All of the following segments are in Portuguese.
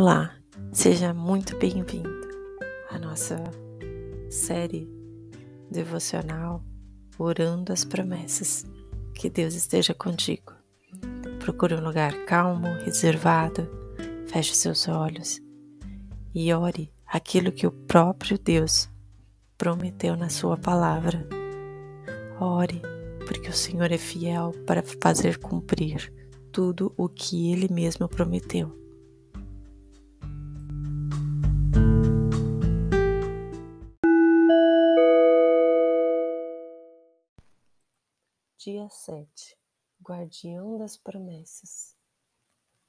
Olá, seja muito bem-vindo à nossa série devocional Orando as Promessas. Que Deus esteja contigo. Procure um lugar calmo, reservado, feche seus olhos e ore aquilo que o próprio Deus prometeu na Sua palavra. Ore, porque o Senhor é fiel para fazer cumprir tudo o que Ele mesmo prometeu. Dia 7 Guardião das Promessas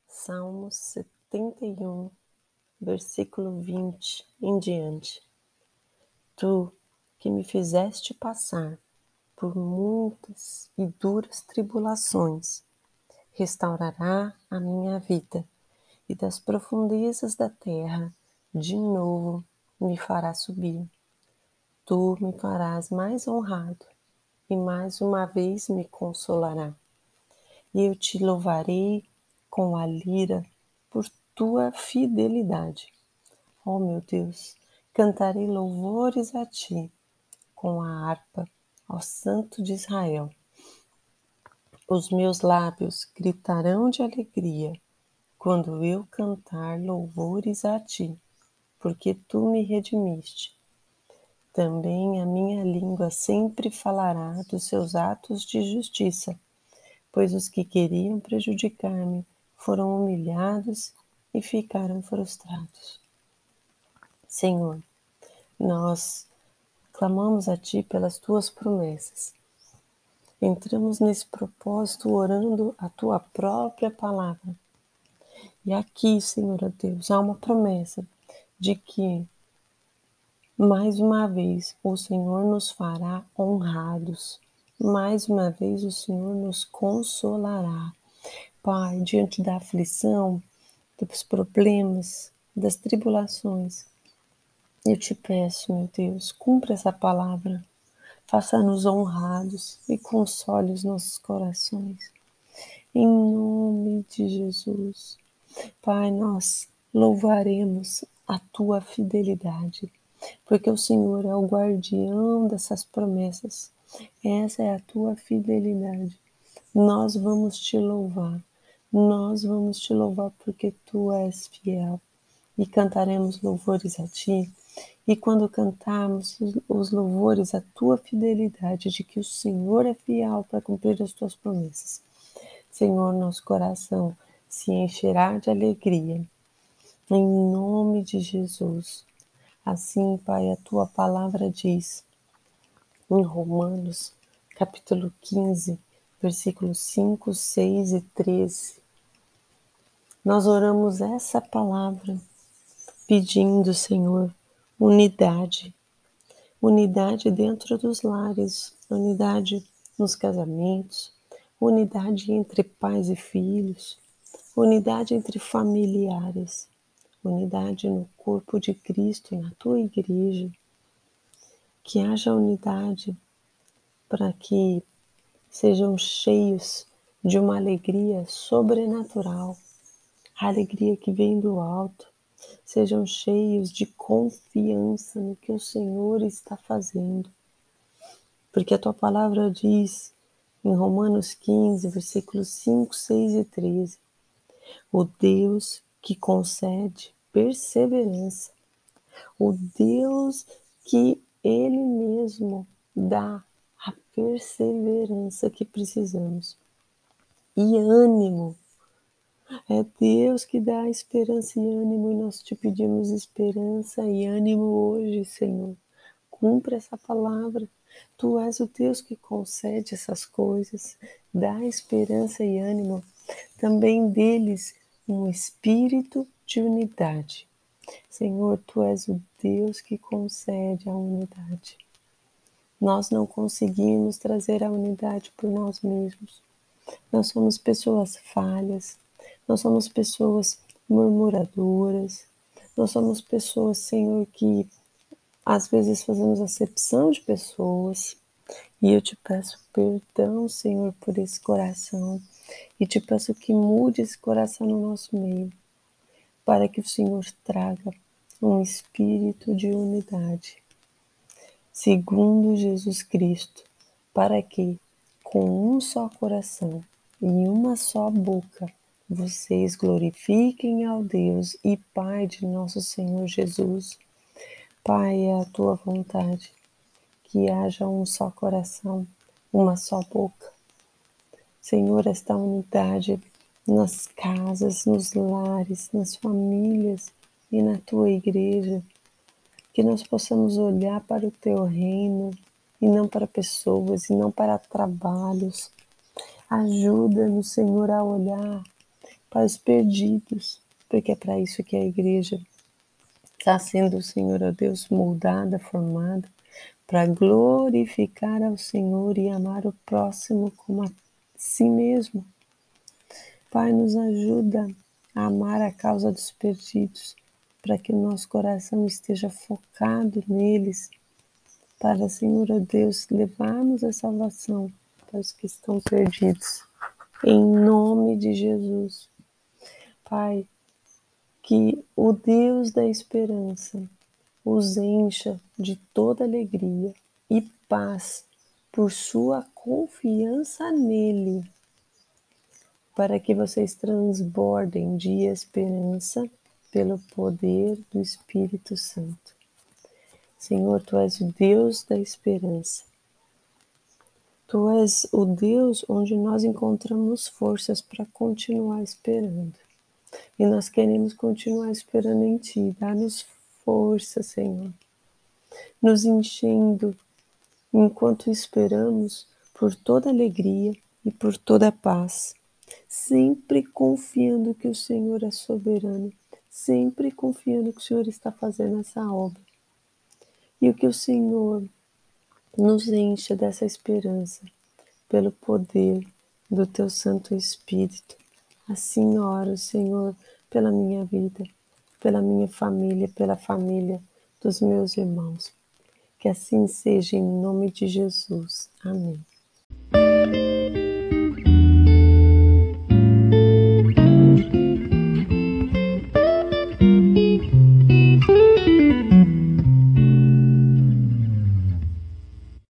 Salmos 71, versículo 20 em diante. Tu que me fizeste passar por muitas e duras tribulações, restaurará a minha vida e das profundezas da terra de novo me fará subir. Tu me farás mais honrado e mais uma vez me consolará. E eu te louvarei com a lira por tua fidelidade. Oh, meu Deus, cantarei louvores a ti com a harpa, ao Santo de Israel. Os meus lábios gritarão de alegria quando eu cantar louvores a ti, porque tu me redimiste também a minha língua sempre falará dos seus atos de justiça, pois os que queriam prejudicar-me foram humilhados e ficaram frustrados. Senhor, nós clamamos a Ti pelas Tuas promessas. Entramos nesse propósito orando a Tua própria palavra. E aqui, Senhor Deus, há uma promessa de que mais uma vez, o Senhor nos fará honrados. Mais uma vez, o Senhor nos consolará. Pai, diante da aflição, dos problemas, das tribulações, eu te peço, meu Deus, cumpra essa palavra. Faça-nos honrados e console os nossos corações. Em nome de Jesus. Pai, nós louvaremos a tua fidelidade porque o Senhor é o guardião dessas promessas. Essa é a tua fidelidade. Nós vamos te louvar. Nós vamos te louvar porque tu és fiel. E cantaremos louvores a ti. E quando cantarmos os louvores à tua fidelidade, de que o Senhor é fiel para cumprir as tuas promessas, Senhor, nosso coração se encherá de alegria. Em nome de Jesus. Assim, Pai, a tua palavra diz em Romanos, capítulo 15, versículos 5, 6 e 13. Nós oramos essa palavra pedindo, Senhor, unidade. Unidade dentro dos lares, unidade nos casamentos, unidade entre pais e filhos, unidade entre familiares unidade no corpo de Cristo, na tua igreja, que haja unidade para que sejam cheios de uma alegria sobrenatural, a alegria que vem do alto, sejam cheios de confiança no que o Senhor está fazendo. Porque a tua palavra diz em Romanos 15, versículos 5, 6 e 13: O Deus que concede perseverança. O Deus que Ele mesmo dá a perseverança que precisamos. E ânimo. É Deus que dá esperança e ânimo, e nós te pedimos esperança e ânimo hoje, Senhor. Cumpra essa palavra. Tu és o Deus que concede essas coisas, dá esperança e ânimo. Também deles um espírito de unidade. Senhor, tu és o Deus que concede a unidade. Nós não conseguimos trazer a unidade por nós mesmos. Nós somos pessoas falhas, nós somos pessoas murmuradoras, nós somos pessoas, Senhor, que às vezes fazemos acepção de pessoas. E eu te peço perdão, Senhor, por esse coração e te peço que mude esse coração no nosso meio. para que o Senhor traga um espírito de unidade, segundo Jesus Cristo, para que, com um só coração e uma só boca, vocês glorifiquem ao Deus e Pai de nosso Senhor Jesus. Pai, é a tua vontade que haja um só coração, uma só boca. Senhor, esta unidade nas casas, nos lares, nas famílias e na tua igreja, que nós possamos olhar para o teu reino e não para pessoas e não para trabalhos. Ajuda-nos, Senhor, a olhar para os perdidos, porque é para isso que a igreja está sendo, Senhor, ó Deus, moldada, formada, para glorificar ao Senhor e amar o próximo como a si mesmo. Pai, nos ajuda a amar a causa dos perdidos, para que o nosso coração esteja focado neles, para, Senhor Deus, levarmos a salvação para os que estão perdidos. Em nome de Jesus. Pai, que o Deus da esperança os encha de toda alegria e paz por sua confiança nele, para que vocês transbordem de esperança pelo poder do Espírito Santo. Senhor, tu és o Deus da esperança. Tu és o Deus onde nós encontramos forças para continuar esperando. E nós queremos continuar esperando em Ti. Dá-nos força, Senhor. Nos enchendo enquanto esperamos por toda alegria e por toda paz, sempre confiando que o Senhor é soberano, sempre confiando que o Senhor está fazendo essa obra. E o que o Senhor nos encha dessa esperança pelo poder do teu Santo Espírito. Assim oro, Senhor, pela minha vida, pela minha família, pela família dos meus irmãos. Que assim seja em nome de Jesus. Amém. thank you